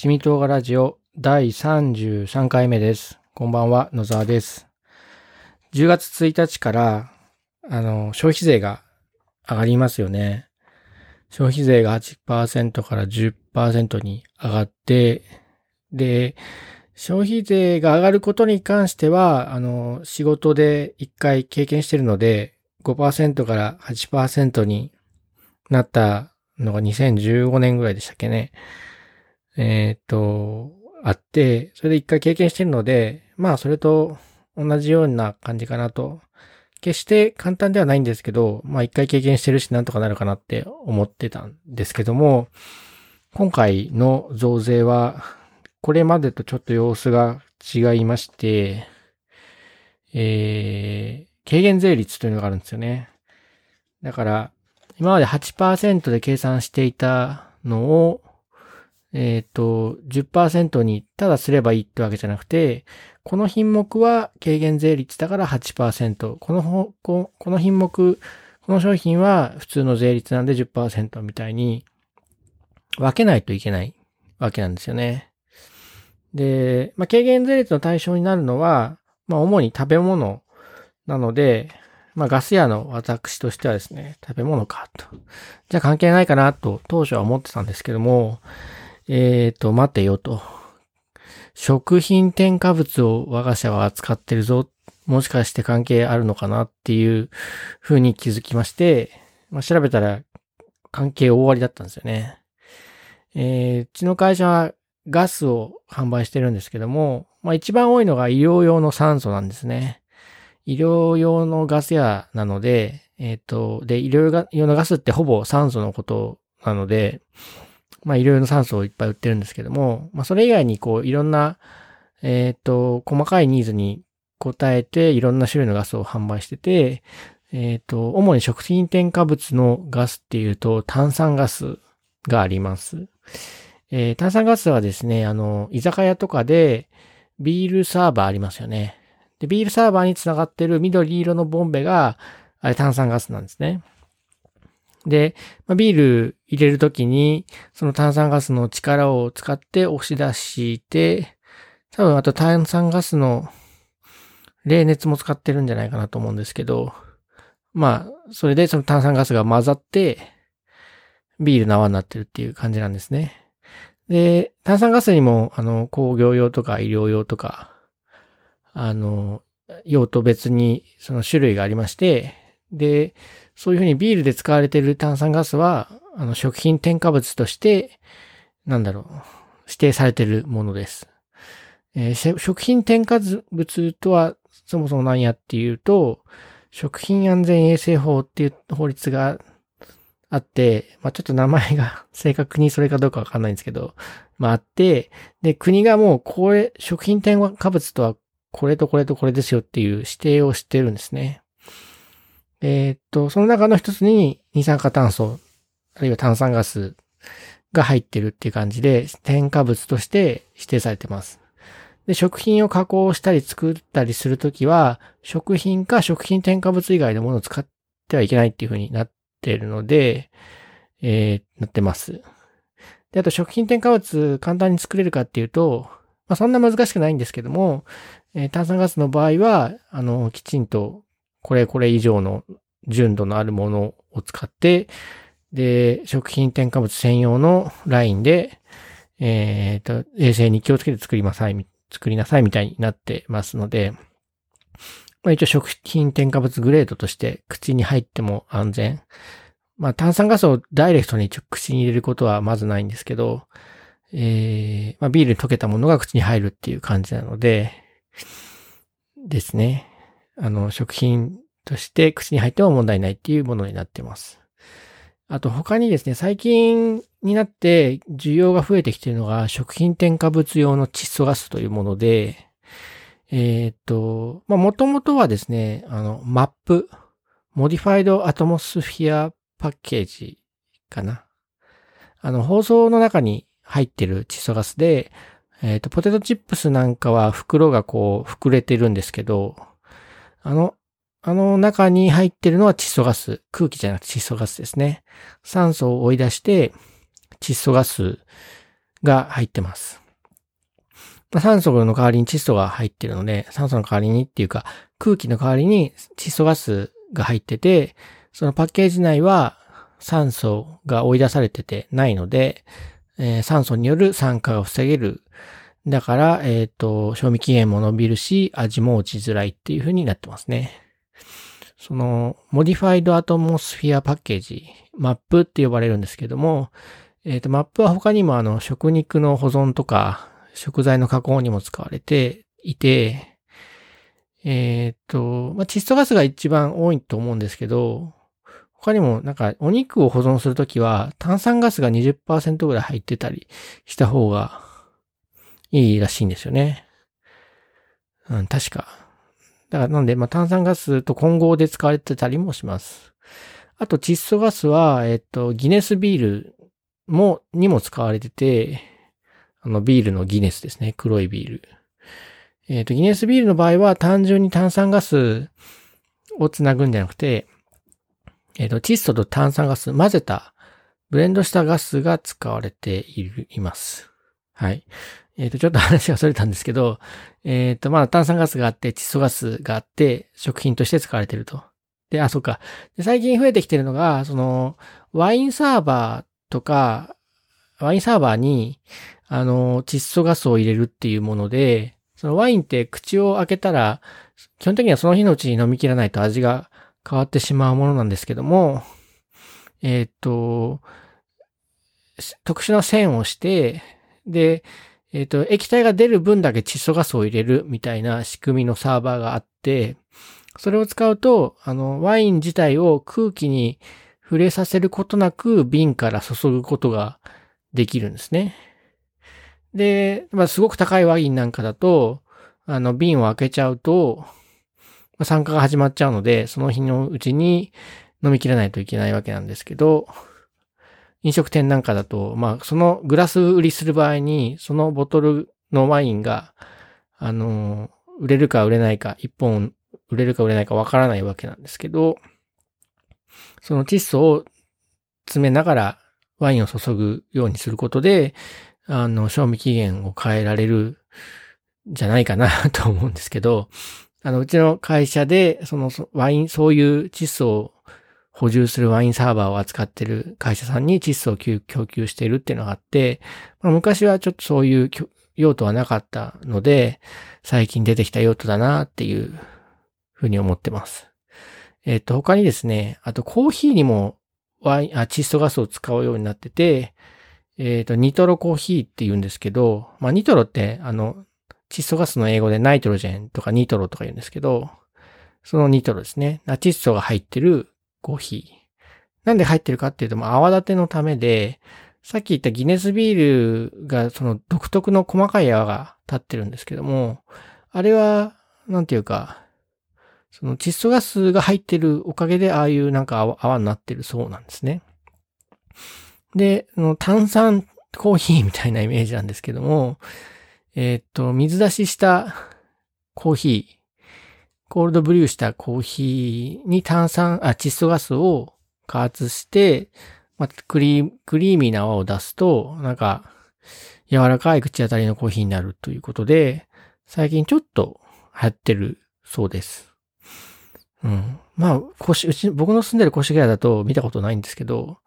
一味唐辛ラジオ第33回目です。こんばんは、野沢です。10月1日から、あの、消費税が上がりますよね。消費税が8%から10%に上がって、で、消費税が上がることに関しては、あの、仕事で一回経験してるので、5%から8%になったのが2015年ぐらいでしたっけね。えっ、と、あって、それで一回経験してるので、まあそれと同じような感じかなと。決して簡単ではないんですけど、まあ一回経験してるしなんとかなるかなって思ってたんですけども、今回の増税は、これまでとちょっと様子が違いまして、えー、軽減税率というのがあるんですよね。だから、今まで8%で計算していたのを、えっ、と、10%にただすればいいってわけじゃなくて、この品目は軽減税率だから8%。このほこ、この品目、この商品は普通の税率なんで10%みたいに分けないといけないわけなんですよね。で、まあ、軽減税率の対象になるのは、まあ、主に食べ物なので、まあ、ガス屋の私としてはですね、食べ物かと。じゃあ関係ないかなと当初は思ってたんですけども、えっ、と、待てよと。食品添加物を我が社は扱ってるぞ。もしかして関係あるのかなっていう風に気づきまして、まあ、調べたら関係大ありだったんですよね。えーうちの会社はガスを販売してるんですけども、まあ一番多いのが医療用の酸素なんですね。医療用のガス屋なので、えっ、と、で、医療用のガスってほぼ酸素のことなので、まあ、いろいろな酸素をいっぱい売ってるんですけども、まあ、それ以外にこう、いろんな、えっ、と、細かいニーズに応えて、いろんな種類のガスを販売してて、えっ、と、主に食品添加物のガスっていうと、炭酸ガスがあります。えー炭酸ガスはですね、あの、居酒屋とかで、ビールサーバーありますよね。で、ビールサーバーにつながってる緑色のボンベが、あれ炭酸ガスなんですね。で、まあ、ビール入れるときに、その炭酸ガスの力を使って押し出して、多分あと炭酸ガスの冷熱も使ってるんじゃないかなと思うんですけど、まあ、それでその炭酸ガスが混ざって、ビールの泡になってるっていう感じなんですね。で、炭酸ガスにも、あの、工業用とか医療用とか、あの、用途別にその種類がありまして、で、そういうふうにビールで使われている炭酸ガスは、あの、食品添加物として、なんだろう、指定されているものです。えー食品添加物とは、そもそも何やっていうと、食品安全衛生法っていう法律があって、まあ、ちょっと名前が 正確にそれかどうかわかんないんですけど、まあ、あって、で、国がもう、これ、食品添加物とは、これとこれとこれですよっていう指定をしてるんですね。えーっと、その中の一つに二酸化炭素、あるいは炭酸ガスが入ってるっていう感じで、添加物として指定されてます。で、食品を加工したり作ったりするときは、食品か食品添加物以外のものを使ってはいけないっていう風になってるので、えー、なってます。で、あと食品添加物簡単に作れるかっていうと、まあそんな難しくないんですけども、えー炭酸ガスの場合は、あの、きちんとこれこれ以上の純度のあるものを使って、で、食品添加物専用のラインで、えっ、と、衛生に気をつけて作りなさい、作りなさいみたいになってますので、まあ一応食品添加物グレードとして口に入っても安全。まあ炭酸ガスをダイレクトに口に入れることはまずないんですけど、えー、まあビールに溶けたものが口に入るっていう感じなので、ですね。あの、食品として口に入っても問題ないっていうものになってます。あと他にですね、最近になって需要が増えてきているのが食品添加物用の窒素ガスというもので、えーっと、まあ、もともとはですね、あの、MAP、Modified Atmosphere Package かな。あの、包装の中に入ってる窒素ガスで、えーっと、ポテトチップスなんかは袋がこう膨れてるんですけど、あの、あの中に入ってるのは窒素ガス。空気じゃなくて窒素ガスですね。酸素を追い出して、窒素ガスが入ってます。酸素の代わりに窒素が入ってるので、酸素の代わりにっていうか、空気の代わりに窒素ガスが入ってて、そのパッケージ内は酸素が追い出されててないので、えー、酸素による酸化が防げる。だから、えっ、ー、と、賞味期限も伸びるし、味も落ちづらいっていう風になってますね。その、 Modified Atmosphere Package、MAP って呼ばれるんですけども、えっ、ー、と、マップは他にもあの、食肉の保存とか、食材の加工にも使われていて、えっ、ー、と、まあ、窒素ガスが一番多いと思うんですけど、他にもなんかお肉を保存するときは炭酸ガスが20%ぐらい入ってたりした方がいいらしいんですよね。うん、確か。だからなんで、まあ、炭酸ガスと混合で使われてたりもします。あと窒素ガスは、えっと、ギネスビールも、にも使われてて、あの、ビールのギネスですね。黒いビール。えっ、と、ギネスビールの場合は単純に炭酸ガスをつなぐんじゃなくて、えっ、と、窒素と炭酸ガス混ぜた、ブレンドしたガスが使われている、います。はい。えっ、ー、と、ちょっと話がそれたんですけど、えっ、と、まだ炭酸ガスがあって、窒素ガスがあって、食品として使われてると。で、あ、そっか。で最近増えてきてるのが、その、ワインサーバーとか、ワインサーバーに、あの、窒素ガスを入れるっていうもので、そのワインって口を開けたら、基本的にはその日のうちに飲み切らないと味が変わってしまうものなんですけども、えっ、と、特殊な線をして、で、えっ、と、液体が出る分だけ窒素ガスを入れるみたいな仕組みのサーバーがあって、それを使うと、あの、ワイン自体を空気に触れさせることなく瓶から注ぐことができるんですね。で、まあ、すごく高いワインなんかだと、あの、瓶を開けちゃうと、ま、酸化が始まっちゃうので、その日のうちに飲み切らないといけないわけなんですけど、飲食店なんかだと、まあ、そのグラス売りする場合に、そのボトルのワインが、あの、売れるか売れないか、一本売れるか売れないかわからないわけなんですけど、その窒素を詰めながらワインを注ぐようにすることで、あの、賞味期限を変えられるじゃないかなと思うんですけど、あの、うちの会社で、そのワイン、そういう窒素を補充するワインサーバーを扱ってる会社さんに窒素を供給しているっていうのがあって、まあ、昔はちょっとそういう用途はなかったので、最近出てきた用途だなっていうふうに思ってます。えっ、と、他にですね、あとコーヒーにもワイン、あ、窒素ガスを使うようになってて、えっ、ー、と、ニトロコーヒーって言うんですけど、まあ、ニトロって、あの、窒素ガスの英語でナイトロジェンとかニトロとか言うんですけど、そのニトロですね。窒素が入ってるコーヒー。なんで入ってるかっていうと、まあ、泡立てのためで、さっき言ったギネスビールがその独特の細かい泡が立ってるんですけども、あれは、なんていうか、その窒素ガスが入ってるおかげでああいうなんか泡になってるそうなんですね。で、炭酸コーヒーみたいなイメージなんですけども、えー、っと、水出ししたコーヒー、コールドブリューしたコーヒーに炭酸、あ、窒素ガスを加圧して、まあ、クリー、クリーミーな泡を出すと、なんか、柔らかい口当たりのコーヒーになるということで、最近ちょっと流行ってるそうです。うん。まあ、腰、うち、僕の住んでる越谷だと見たことないんですけど、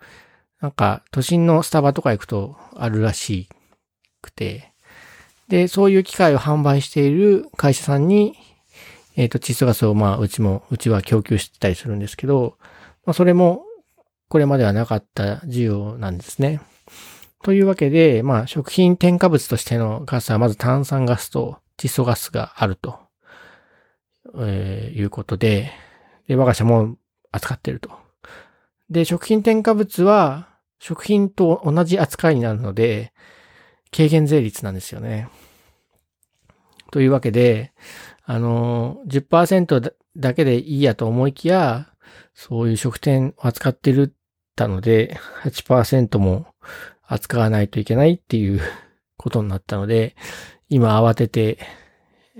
なんか、都心のスタバとか行くとあるらしくて、で、そういう機械を販売している会社さんに、えっ、ー、と、窒素ガスを、まあ、うちも、うちは供給してたりするんですけど、まあ、それも、これまではなかった需要なんですね。というわけで、まあ、食品添加物としてのガスは、まず炭酸ガスと窒素ガスがあると、えー、いうことで、で、我が社も扱ってると。で、食品添加物は、食品と同じ扱いになるので、軽減税率なんですよね。というわけで、あの、10%だけでいいやと思いきや、そういう食店を扱ってるたので、8%も扱わないといけないっていう ことになったので、今慌てて、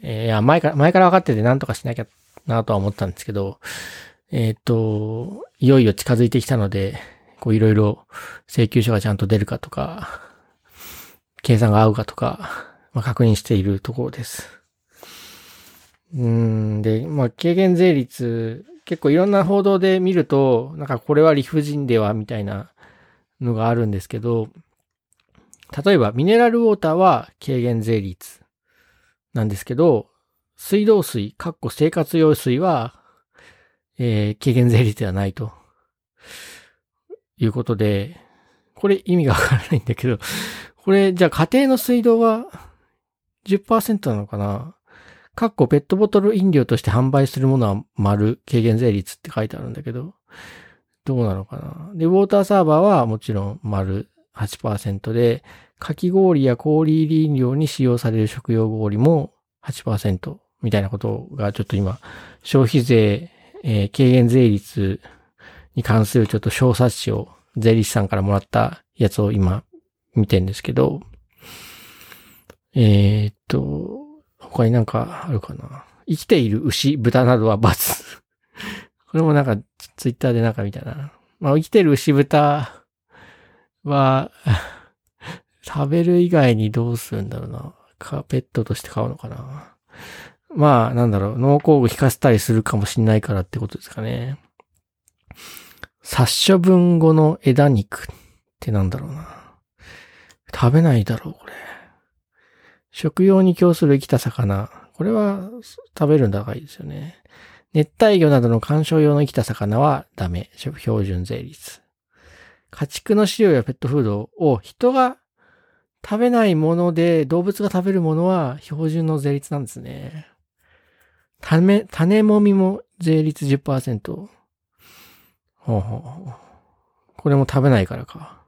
えー、いや、前から、前から分かってて何とかしなきゃなとは思ったんですけど、えっ、と、いよいよ近づいてきたので、こういろいろ請求書がちゃんと出るかとか、計算が合うかとか、まあ、確認しているところです。うん、で、まあ、軽減税率、結構いろんな報道で見ると、なんかこれは理不尽では、みたいなのがあるんですけど、例えばミネラルウォーターは軽減税率なんですけど、水道水、かっこ生活用水は、えー、軽減税率ではないと。いうことで、これ意味がわからないんだけど、これ、じゃあ家庭の水道は10%なのかな？かっこペットボトル飲料として販売するものは丸、軽減税率って書いてあるんだけど、どうなのかな。で、ウォーターサーバーはもちろん丸8%で、かき氷や氷入り飲料に使用される食用氷も8%みたいなことがちょっと今、消費税、えー、軽減税率に関するちょっと小冊子を税理士さんからもらったやつを今見てんですけど、えー、っと、他になんかあるかな。生きている牛、豚などは×。これもなんかツイッターでなんか見たな。まあ生きてる牛、豚は 食べる以外にどうするんだろうな。か、ペットとして飼うのかな。まあ、なんだろう、農工具引かせたりするかもしんないからってことですかね。殺処分後の枝肉ってなんだろうな。食べないだろう、これ。食用に供する生きた魚。これは食べるんだがいいですよね。熱帯魚などの観賞用の生きた魚はダメ。標準税率。家畜の飼料やペットフードを人が食べないもので動物が食べるものは標準の税率なんですね。種、種もみも税率10%。ほうほうほう。これも食べないからか。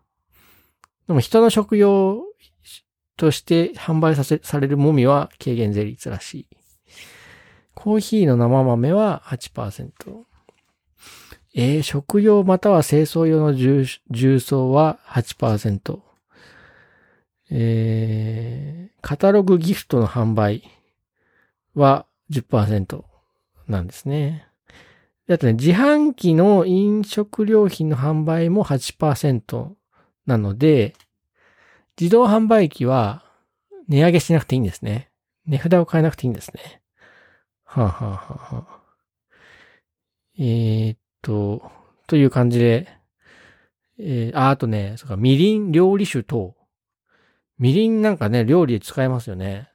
でも人の食用として販売させ、されるもみは軽減税率らしい。コーヒーの生豆は8%。えー、食用または清掃用の重重曹は8%。えー、カタログギフトの販売は10%なんですね。あとね、自販機の飲食料品の販売も8%なので、自動販売機は値上げしなくていいんですね。値札を変えなくていいんですね。はあ、はあははあ、えー、っと、という感じで、えー、あ、あとね、そか、みりん料理酒等。みりんなんかね、料理で使えますよね。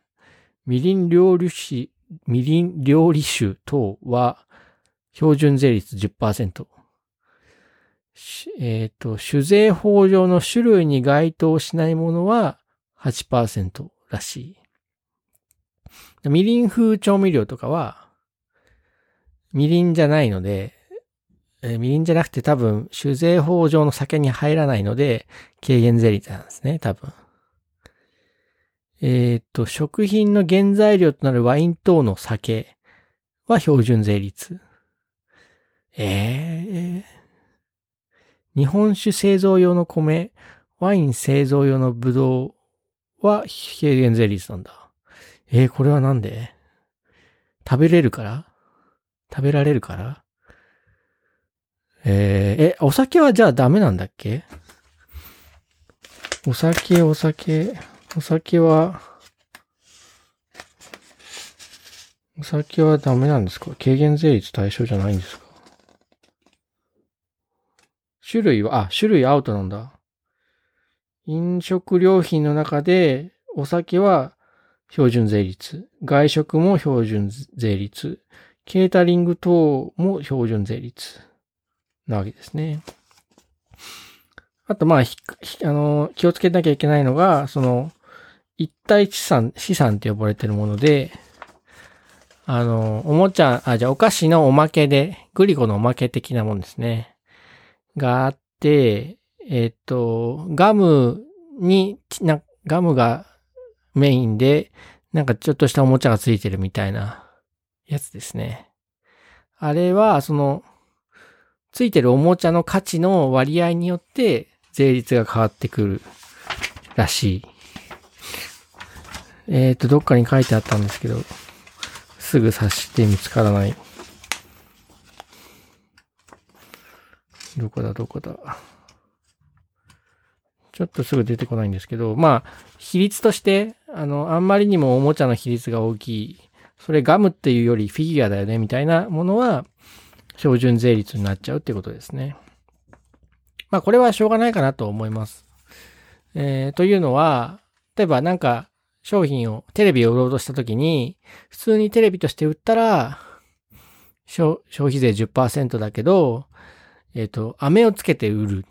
みりん料理酒、みりん料理酒等は、標準税率10%。えっ、ー、と、酒税法上の種類に該当しないものは8%らしい。みりん風調味料とかは、みりんじゃないので、えー、みりんじゃなくて多分、酒税法上の酒に入らないので、軽減税率なんですね、多分。えっ、ー、と、食品の原材料となるワイン等の酒は標準税率。ええー、日本酒製造用の米、ワイン製造用のブドウは軽減税率なんだ。えー、これはなんで？食べれるから？食べられるから？えー、え、お酒はじゃあダメなんだっけ？お酒、お酒。お酒は、お酒はダメなんですか？軽減税率対象じゃないんですか？種類は、あ、種類アウトなんだ。飲食料品の中で、お酒は標準税率。外食も標準税率。ケータリング等も標準税率。なわけですね。あと、まあ、あの、気をつけなきゃいけないのが、その、一体資産、資産って呼ばれてるもので、あの、おもちゃ、あ、じゃあお菓子のおまけで、グリコのおまけ的なもんですね。があって、えっ、と、ガムにな、ガムがメインで、なんかちょっとしたおもちゃがついてるみたいなやつですね。あれは、その、ついてるおもちゃの価値の割合によって税率が変わってくるらしい。えっ、ー、と、どっかに書いてあったんですけど、すぐ察して見つからない。どこだ、どこだ。ちょっとすぐ出てこないんですけど、まあ、比率として、あの、あんまりにもおもちゃの比率が大きい、それガムっていうよりフィギュアだよね、みたいなものは、標準税率になっちゃうってことですね。まあ、これはしょうがないかなと思います。えー、というのは、例えばなんか、商品を、テレビを売ろうとしたときに、普通にテレビとして売ったら、消費税10%だけど、えっ、ー、と、飴をつけて売る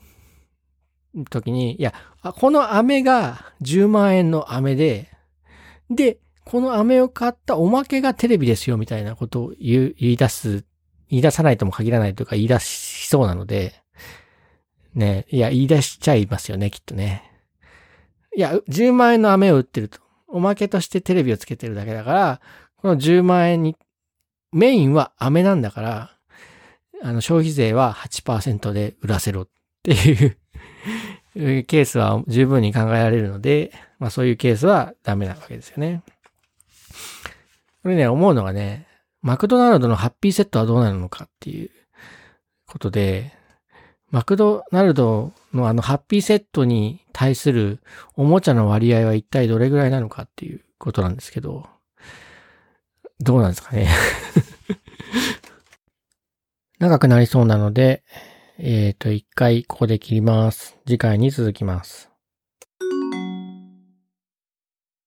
時に、いや、この飴が10万円の飴で、で、この飴を買ったおまけがテレビですよみたいなことを言い出す、言い出さないとも限らないというか言い出しそうなので、ね、いや、言い出しちゃいますよね、きっとね。いや、10万円の飴を売ってると。おまけとしてテレビをつけてるだけだから、この10万円に、メインは飴なんだから、あの、消費税は8%で売らせろっていう ケースは十分に考えられるので、まあそういうケースはダメなわけですよね。これね、思うのがね、マクドナルドのハッピーセットはどうなるのかっていうことで、マクドナルドのあのハッピーセットに対するおもちゃの割合は一体どれぐらいなのかっていうことなんですけど、どうなんですかね？長くなりそうなので、えっ、ー、と、一回ここで切ります。次回に続きます。